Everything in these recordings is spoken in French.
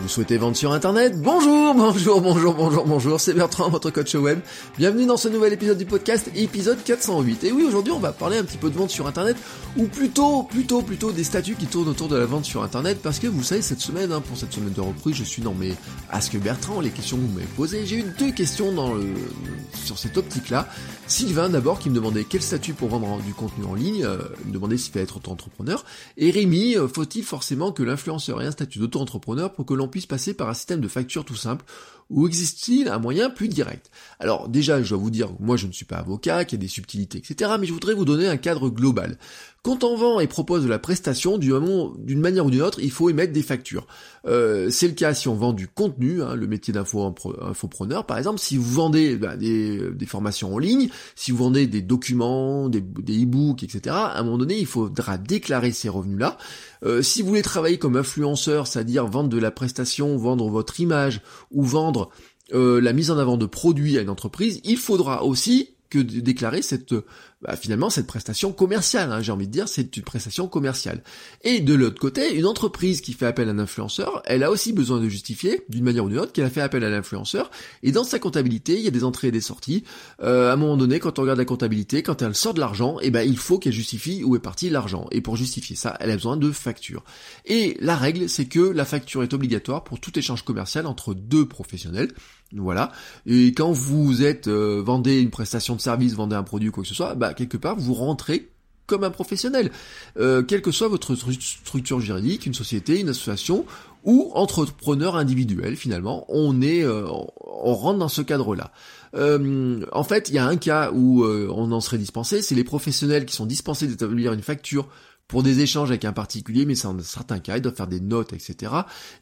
Vous souhaitez vendre sur internet Bonjour, bonjour, bonjour, bonjour, bonjour, c'est Bertrand, votre coach web. Bienvenue dans ce nouvel épisode du podcast, épisode 408. Et oui, aujourd'hui on va parler un petit peu de vente sur internet, ou plutôt, plutôt, plutôt des statuts qui tournent autour de la vente sur internet, parce que vous savez, cette semaine, hein, pour cette semaine de reprise, je suis dans mes Ask Bertrand, les questions que vous m'avez posées. J'ai eu deux questions dans le, sur cette optique-là. Sylvain d'abord qui me demandait quel statut pour vendre du contenu en ligne, euh, me demandait s'il fallait être auto-entrepreneur. Et Rémi, euh, faut-il forcément que l'influenceur ait un statut d'auto-entrepreneur pour que l'on puisse passer par un système de facture tout simple ou existe-t-il un moyen plus direct? Alors déjà, je dois vous dire, moi je ne suis pas avocat, qu'il y a des subtilités, etc. Mais je voudrais vous donner un cadre global. Quand on vend et propose de la prestation, d'une manière ou d'une autre, il faut émettre des factures. Euh, c'est le cas si on vend du contenu, hein, le métier d'infopreneur par exemple, si vous vendez bah, des, formations en ligne, si vous vendez des documents, des, e-books, etc., à un moment donné, il faudra déclarer ces revenus-là. Euh, si vous voulez travailler comme influenceur, c'est-à-dire vendre de la prestation, vendre votre image ou vendre euh, la mise en avant de produits à une entreprise, il faudra aussi que déclarer cette bah, finalement cette prestation commerciale, hein, j'ai envie de dire, c'est une prestation commerciale. Et de l'autre côté, une entreprise qui fait appel à un influenceur, elle a aussi besoin de justifier, d'une manière ou d'une autre, qu'elle a fait appel à l'influenceur, et dans sa comptabilité, il y a des entrées et des sorties. Euh, à un moment donné, quand on regarde la comptabilité, quand elle sort de l'argent, eh ben il faut qu'elle justifie où est parti l'argent. Et pour justifier ça, elle a besoin de facture. Et la règle, c'est que la facture est obligatoire pour tout échange commercial entre deux professionnels. Voilà. Et quand vous êtes euh, vendez une prestation de service, vendez un produit, quoi que ce soit, bah quelque part vous rentrez comme un professionnel, euh, quelle que soit votre structure juridique, une société, une association ou entrepreneur individuel finalement, on est, euh, on rentre dans ce cadre-là. en fait, il y a un cas où on en serait dispensé, c'est les professionnels qui sont dispensés d'établir une facture pour des échanges avec un particulier, mais c'est dans certains cas, ils doivent faire des notes, etc.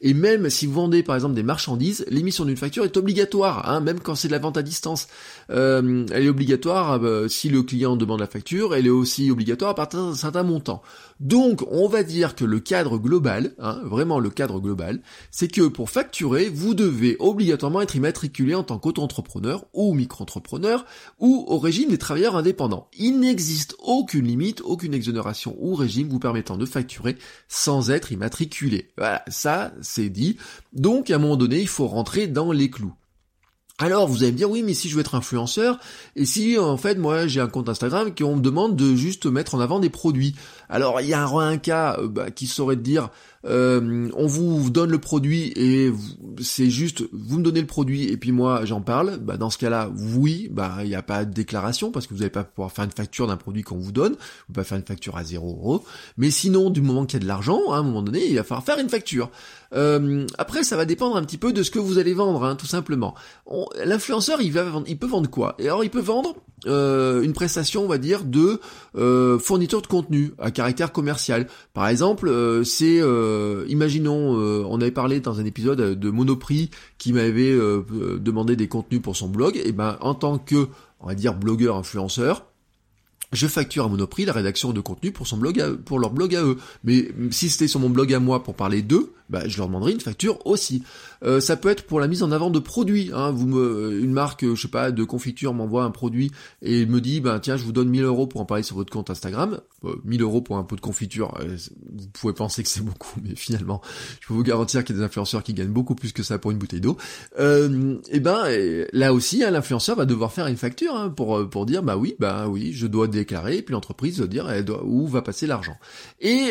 Et même si vous vendez par exemple des marchandises, l'émission d'une facture est obligatoire, hein, même quand c'est de la vente à distance. Euh, elle est obligatoire euh, si le client demande la facture, elle est aussi obligatoire à partir d'un certain montant. Donc on va dire que le cadre global, hein, vraiment le cadre global, c'est que pour facturer, vous devez obligatoirement être immatriculé en tant qu'auto-entrepreneur ou micro-entrepreneur ou au régime des travailleurs indépendants. Il n'existe aucune limite, aucune exonération ou régime vous permettant de facturer sans être immatriculé. Voilà, ça c'est dit. Donc à un moment donné, il faut rentrer dans les clous. Alors vous allez me dire oui mais si je veux être influenceur et si en fait moi j'ai un compte Instagram qui on me demande de juste mettre en avant des produits. Alors il y a un, cas euh, bah, qui saurait dire euh, on vous donne le produit et c'est juste vous me donnez le produit et puis moi j'en parle, bah dans ce cas-là, oui, bah il n'y a pas de déclaration parce que vous n'allez pas pouvoir faire une facture d'un produit qu'on vous donne, vous pouvez pas faire une facture à 0 euros. Mais sinon, du moment qu'il y a de l'argent, à un moment donné, il va falloir faire une facture. Euh, après, ça va dépendre un petit peu de ce que vous allez vendre, hein, tout simplement. L'influenceur, il va vendre, il peut vendre quoi? Et alors, il peut vendre euh, une prestation, on va dire, de euh, fourniture de contenu à caractère commercial. Par exemple, euh, c'est, imaginons, on avait parlé dans un épisode de Monoprix qui m'avait demandé des contenus pour son blog, et ben en tant que, on va dire, blogueur influenceur, je facture à Monoprix la rédaction de contenu pour son blog pour leur blog à eux. Mais si c'était sur mon blog à moi pour parler d'eux, bah, je leur demanderai une facture aussi. Euh, ça peut être pour la mise en avant de produits. Hein. Vous me, une marque, je sais pas, de confiture m'envoie un produit et me dit, ben tiens, je vous donne 1000 euros pour en parler sur votre compte Instagram. 1000 euh, euros pour un pot de confiture, euh, vous pouvez penser que c'est beaucoup, mais finalement, je peux vous garantir qu'il y a des influenceurs qui gagnent beaucoup plus que ça pour une bouteille d'eau. et ben là aussi, hein, l'influenceur va devoir faire une facture hein, pour pour dire, bah oui, bah oui, je dois déclarer, et puis l'entreprise doit dire elle doit, où va passer l'argent. Et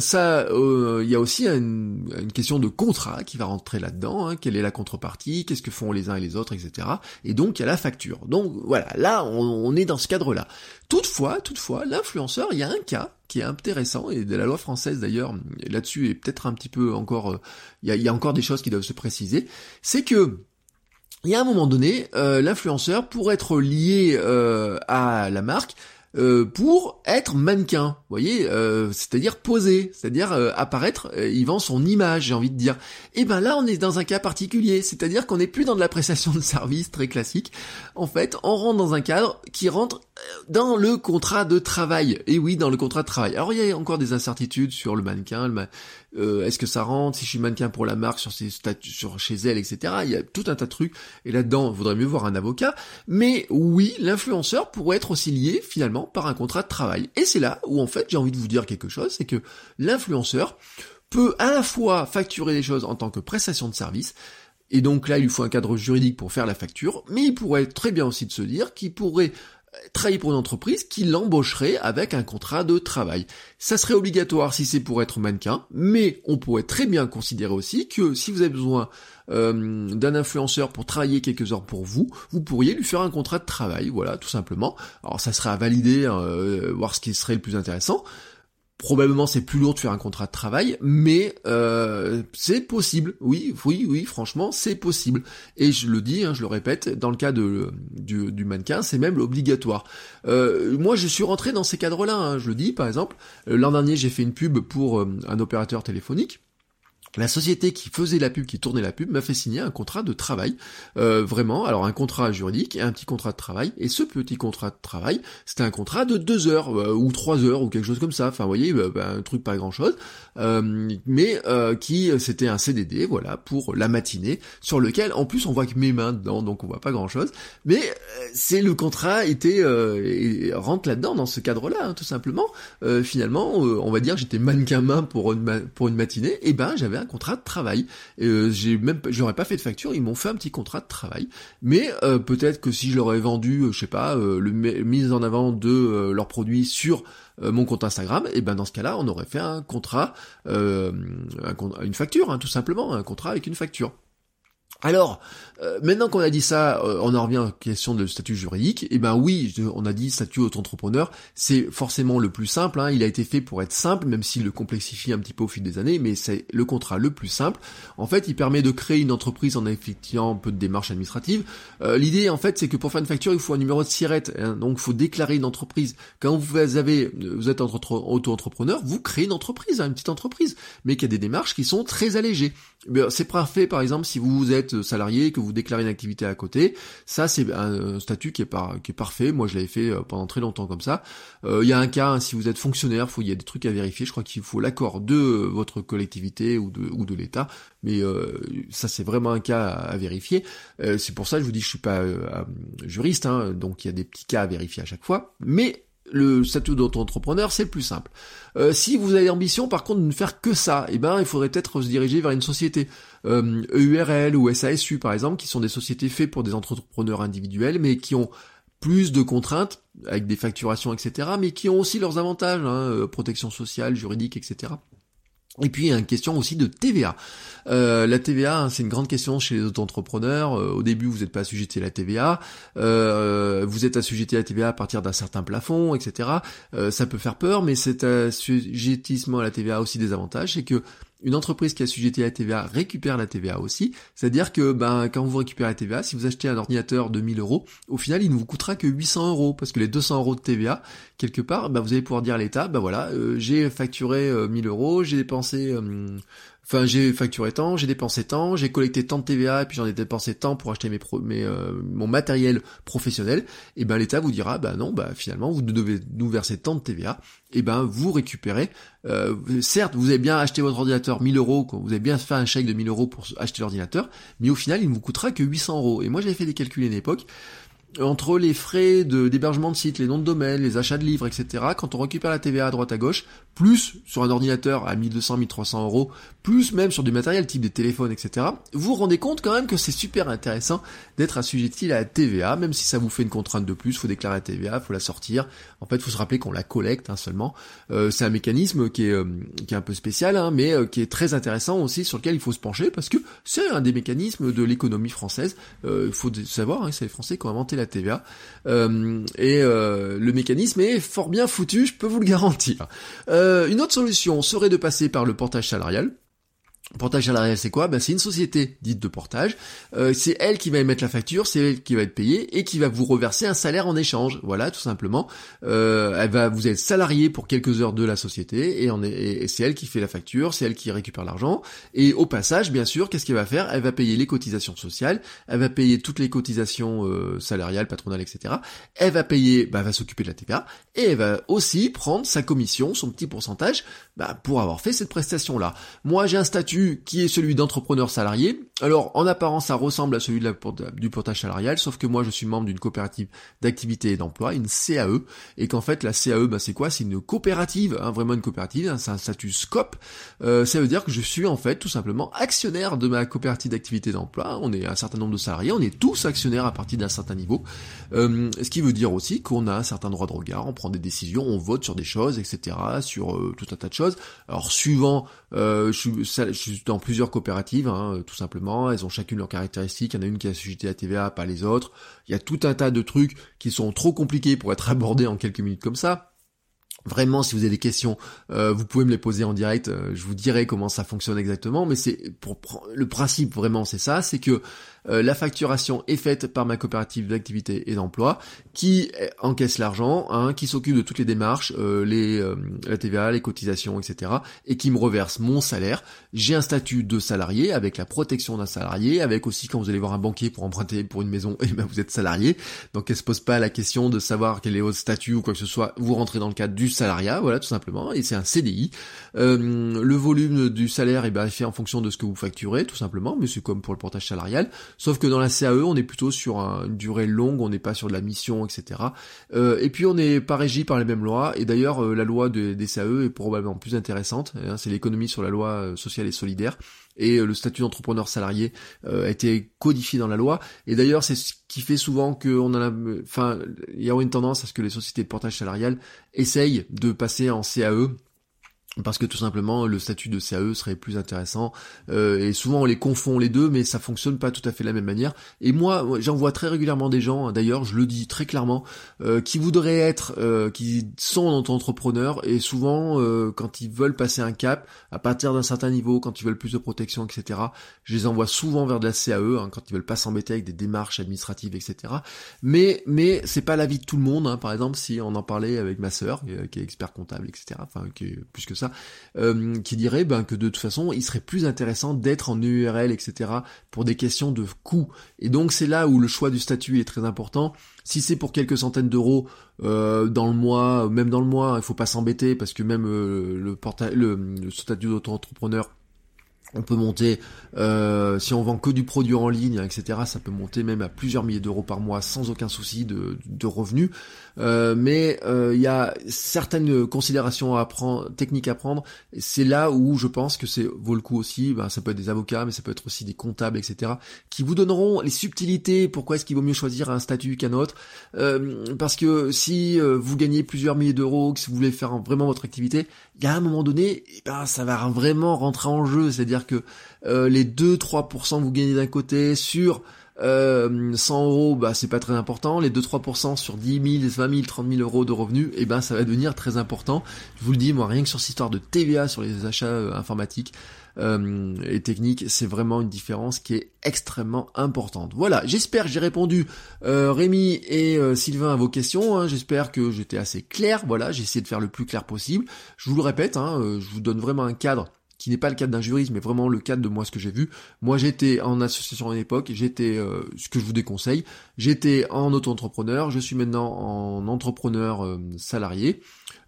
ça, il y a aussi une une, question de contrat qui va rentrer là-dedans, hein. quelle est la contrepartie, qu'est-ce que font les uns et les autres, etc. Et donc il y a la facture. Donc voilà, là on, est dans ce cadre-là. Toutefois, toutefois, l'influenceur, il y a un cas qui est intéressant, et de la loi française d'ailleurs, là-dessus est peut-être un petit peu encore, euh, il y, a, encore des choses qui doivent se préciser, c'est que il y a un moment donné, euh, l'influenceur, pour être lié euh, à la marque, euh, pour être mannequin, vous voyez, euh, c'est-à-dire poser, c'est-à-dire euh, apparaître, il vend son image, j'ai envie de dire. Et ben là, on est dans un cas particulier, c'est-à-dire qu'on n'est plus dans de la prestation de service très classique. En fait, on rentre dans un cadre qui rentre dans le contrat de travail. Et oui, dans le contrat de travail. Alors il y a encore des incertitudes sur le mannequin, le est-ce que ça rentre, si je suis mannequin pour la marque, sur ses statuts, sur chez elle, etc. Il y a tout un tas de trucs. Et là-dedans, il vaudrait mieux voir un avocat. Mais oui, l'influenceur pourrait être aussi lié finalement par un contrat de travail. Et c'est là où en fait j'ai envie de vous dire quelque chose, c'est que l'influenceur peut à la fois facturer des choses en tant que prestation de service, et donc là il lui faut un cadre juridique pour faire la facture, mais il pourrait très bien aussi de se dire qu'il pourrait travailler pour une entreprise qui l'embaucherait avec un contrat de travail. Ça serait obligatoire si c'est pour être mannequin, mais on pourrait très bien considérer aussi que si vous avez besoin euh, d'un influenceur pour travailler quelques heures pour vous, vous pourriez lui faire un contrat de travail, voilà, tout simplement. Alors ça serait à valider, hein, euh, voir ce qui serait le plus intéressant. Probablement c'est plus lourd de faire un contrat de travail, mais euh, c'est possible. Oui, oui, oui, franchement, c'est possible. Et je le dis, hein, je le répète, dans le cas de, du, mannequin, c'est même obligatoire. moi, je suis rentré dans ces cadres-là. Hein, je le dis, par exemple, l'an dernier, j'ai fait une pub pour un opérateur téléphonique la société qui faisait la pub, qui tournait la pub, m'a fait signer un contrat de travail, euh, vraiment, alors un contrat juridique et un petit contrat de travail, et ce petit contrat de travail, c'était un contrat de deux heures, euh, ou trois heures, ou quelque chose comme ça, enfin, vous voyez, bah, bah, un truc pas grand-chose, euh, mais qui, c'était un CDD, voilà, pour la matinée, sur lequel, en plus, on voit que mes mains dedans, donc on voit pas grand-chose, mais c'est le contrat était, rentre là-dedans, dans ce cadre-là, hein, tout simplement, finalement, on va dire, j'étais mannequin main pour une, pour une matinée, et ben, j'avais un contrat de travail. Euh, j'ai même, j'aurais pas fait de facture, ils m'ont fait un petit contrat de travail. Mais euh, peut-être que si je leur ai vendu, euh, je sais pas, le mise en avant de leurs produits sur mon compte Instagram, et ben dans ce cas-là, on aurait fait un contrat, une facture, hein, tout simplement, un contrat avec une facture. Alors, euh, maintenant qu'on a dit ça, euh, on en revient à question de statut juridique. Et eh ben oui, on a dit statut auto-entrepreneur, c'est forcément le plus simple. Hein. il a été fait pour être simple, même s'il le complexifie un petit peu au fil des années, mais c'est le contrat le plus simple. En fait, il permet de créer une entreprise en effectuant un peu de démarches administratives. Euh, l'idée, en fait, c'est que pour faire une facture, il faut un numéro de SIRET. Hein. donc, il faut déclarer une entreprise. Quand vous avez, vous êtes auto-entrepreneur, vous créez une entreprise, hein, une petite entreprise, mais qui a des démarches qui sont très allégées. Eh c'est parfait, par exemple, si vous salarié, que vous déclarer une activité à côté. Ça, c'est un statut qui est, par, qui est parfait. Moi, je l'avais fait euh, pendant très longtemps comme ça. Euh, il y a un cas, hein, si vous êtes fonctionnaire, il y a des trucs à vérifier. Je crois qu'il faut l'accord de votre collectivité ou de, l'État. Mais euh, ça, c'est vraiment un cas à, vérifier. c'est pour ça que je vous dis que je suis pas juriste, hein, donc il y a des petits cas à vérifier à chaque fois. Mais le statut d'auto-entrepreneur, c'est plus simple. Euh, si vous avez l'ambition, par contre, de ne faire que ça, eh ben, il faudrait peut-être se diriger vers une société euh, EURL ou SASU, par exemple, qui sont des sociétés faites pour des entrepreneurs individuels, mais qui ont plus de contraintes, avec des facturations, etc., mais qui ont aussi leurs avantages, hein, euh, protection sociale, juridique, etc. Et puis il y a une question aussi de TVA. Euh, la TVA, hein, c'est une grande question chez les auto-entrepreneurs. Euh, au début, vous n'êtes pas assujetti à la TVA. Euh, vous êtes assujetti à la TVA à partir d'un certain plafond, etc. ça peut faire peur, mais cet assujettissement à la TVA a aussi des avantages. C'est que une entreprise qui a assujetti à la TVA récupère la TVA aussi. C'est-à-dire que ben, quand vous récupérez la TVA, si vous achetez un ordinateur de 1000 euros, au final, il ne vous coûtera que 800 euros. Parce que les 200 euros de TVA, quelque part, ben, vous allez pouvoir dire à l'État, ben voilà, euh, j'ai facturé 1000 euh, euros, j'ai dépensé euh, Enfin, j'ai facturé tant, j'ai dépensé tant, j'ai collecté tant de TVA et puis j'en ai dépensé tant pour acheter mes, mes euh, mon matériel professionnel. Et ben l'État vous dira, bah non, bah finalement vous devez nous verser tant de TVA. Et ben vous récupérez. Euh, certes, vous avez bien acheté votre ordinateur 1000 euros, vous avez bien fait un chèque de 1000 euros pour acheter l'ordinateur, mais au final il ne vous coûtera que 800 euros. Et moi j'avais fait des calculs à une époque entre les frais d'hébergement de site, les noms de domaine, les achats de livres, etc., quand on récupère la TVA à droite à gauche, plus sur un ordinateur à 1200, 1300 euros, plus même sur du matériel type des téléphones, etc., vous vous rendez compte quand même que c'est super intéressant d'être assujetti à la TVA, même si ça vous fait une contrainte de plus, faut déclarer la TVA, faut la sortir. En fait, faut se rappeler qu'on la collecte hein, seulement. Euh, c'est un mécanisme qui est, euh, qui est un peu spécial, hein, mais euh, qui est très intéressant aussi, sur lequel il faut se pencher, parce que c'est un des mécanismes de l'économie française. Il faut savoir, hein, c'est les Français qui ont inventé la TVA. et le mécanisme est fort bien foutu, je peux vous le garantir. une autre solution serait de passer par le portage salarial. Portage salarial, c'est quoi? Ben, C'est une société dite de portage. Euh, c'est elle qui va émettre la facture, c'est elle qui va être payée et qui va vous reverser un salaire en échange. Voilà, tout simplement. Euh, elle va vous être salarié pour quelques heures de la société et, et c'est elle qui fait la facture, c'est elle qui récupère l'argent. Et au passage, bien sûr, qu'est-ce qu'elle va faire? Elle va payer les cotisations sociales, elle va payer toutes les cotisations euh, salariales, patronales, etc. Elle va payer, bah, va s'occuper de la TVA et elle va aussi prendre sa commission, son petit pourcentage, bah, pour avoir fait cette prestation-là. Moi, j'ai un statut qui est celui d'entrepreneur salarié. Alors en apparence ça ressemble à celui du portage salarial, sauf que moi je suis membre d'une coopérative d'activité et d'emploi, une CAE, et qu'en fait la CAE bah, c'est quoi? C'est une coopérative, hein, vraiment une coopérative, hein, c'est un statut SCOP. Euh, ça veut dire que je suis en fait tout simplement actionnaire de ma coopérative d'activité d'emploi. On est un certain nombre de salariés, on est tous actionnaires à partir d'un certain niveau. Euh, ce qui veut dire aussi qu'on a un certain droit de regard, on prend des décisions, on vote sur des choses, etc. sur euh, tout un tas de choses. Alors suivant, je suis, je suis dans plusieurs coopératives, hein, tout simplement. Elles ont chacune leurs caractéristiques. Il y en a une qui a suscité la TVA, pas les autres. Il y a tout un tas de trucs qui sont trop compliqués pour être abordés en quelques minutes comme ça. Vraiment, si vous avez des questions, euh, vous pouvez me les poser en direct. Euh, je vous dirai comment ça fonctionne exactement. Mais c'est pour le principe vraiment, c'est ça, c'est que euh, la facturation est faite par ma coopérative d'activité et d'emploi, qui encaisse l'argent, hein, qui s'occupe de toutes les démarches, les la TVA, les cotisations, etc., et qui me reverse mon salaire. J'ai un statut de salarié avec la protection d'un salarié, avec aussi quand vous allez voir un banquier pour emprunter pour une maison, et eh ben vous êtes salarié. Donc elle se pose pas la question de savoir quel est votre statut ou quoi que ce soit. Vous rentrez dans le cadre du salariat, voilà tout simplement, et c'est un CDI. Euh, le volume du salaire est ben, fait en fonction de ce que vous facturez, tout simplement, mais c'est comme pour le portage salarial, sauf que dans la CAE, on est plutôt sur une durée longue, on n'est pas sur de la mission, etc. Euh, et puis on n'est pas régi par les mêmes lois, et d'ailleurs euh, la loi des CAE est probablement plus intéressante, hein, c'est l'économie sur la loi sociale et solidaire, et le statut d'entrepreneur salarié a été codifié dans la loi. Et d'ailleurs, c'est ce qui fait souvent qu'on a, enfin, il y a une tendance à ce que les sociétés de portage salarial essayent de passer en CAE parce que tout simplement le statut de CAE serait plus intéressant. Euh, et souvent on les confond les deux mais ça fonctionne pas tout à fait de la même manière. Et moi j'en vois très régulièrement des gens hein, d'ailleurs je le dis très clairement euh, qui voudraient être euh, qui sont entrepreneurs et souvent quand ils veulent passer un cap à partir d'un certain niveau quand ils veulent plus de protection etc je les envoie souvent vers de la CAE hein, quand ils veulent pas s'embêter avec des démarches administratives etc mais mais c'est pas l'avis de tout le monde hein. par exemple si on en parlait avec ma sœur qui est expert comptable etc enfin qui est plus que ça euh, qui dirait ben, que de toute façon, il serait plus intéressant d'être en URL, etc., pour des questions de coût. Et donc c'est là où le choix du statut est très important. Si c'est pour quelques centaines d'euros euh, dans le mois, même dans le mois, il faut pas s'embêter parce que même euh, le statut d'auto-entrepreneur on peut monter, euh, si on vend que du produit en ligne, etc., ça peut monter même à plusieurs milliers d'euros par mois sans aucun souci de, revenus. Euh, mais euh, il y a certaines considérations à prendre, techniques à prendre. C'est là où je pense que c'est vaut le coup aussi. Ben, ça peut être des avocats, mais ça peut être aussi des comptables, etc., qui vous donneront les subtilités. Pourquoi est-ce qu'il vaut mieux choisir un statut qu'un autre Parce que si vous gagnez plusieurs milliers d'euros, que si vous voulez faire vraiment votre activité, il y a un moment donné, eh ben, ça va vraiment rentrer en jeu. C'est-à-dire que euh, les 2-3% vous gagnez d'un côté sur euh, 100 euros, bah c'est pas très important. Les 2-3% sur 10 000, 20 000, 30 000 euros de revenus, et eh ben ça va devenir très important. Je vous le dis, moi rien que sur cette histoire de TVA sur les achats euh, informatiques euh, et techniques, c'est vraiment une différence qui est extrêmement importante. Voilà, j'espère que j'ai répondu Rémi et Sylvain à vos questions. Hein. J'espère que j'étais assez clair. Voilà, j'ai essayé de faire le plus clair possible. Je vous le répète, hein, je vous donne vraiment un cadre qui n'est pas le cadre d'un juriste, mais vraiment le cadre de moi ce que j'ai vu. Moi j'étais en association à l'époque, j'étais euh, ce que je vous déconseille, j'étais en auto-entrepreneur, je suis maintenant en entrepreneur euh, salarié.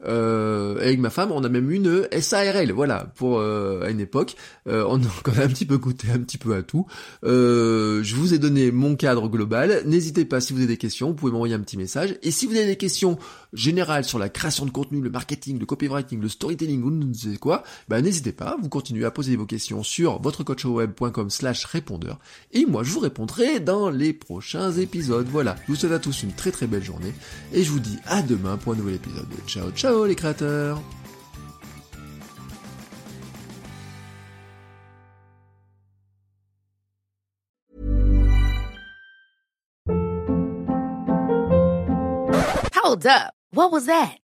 Euh, avec ma femme, on a même une SARL, voilà, pour euh, à une époque. Euh, on a quand même un petit peu coûté un petit peu à tout. je vous ai donné mon cadre global. N'hésitez pas si vous avez des questions, vous pouvez m'envoyer un petit message. Et si vous avez des questions générales sur la création de contenu, le marketing, le copywriting, le storytelling ou ne sais quoi, bah n'hésitez pas. Vous continuez à poser vos questions sur votrecoachweb.com/slash répondeur. Et moi, je vous répondrai dans les prochains épisodes. Voilà. Je vous souhaite à tous une très très belle journée et je vous dis à demain pour un nouvel épisode. Ciao ciao. Ciao les créateurs Hold up, what was that?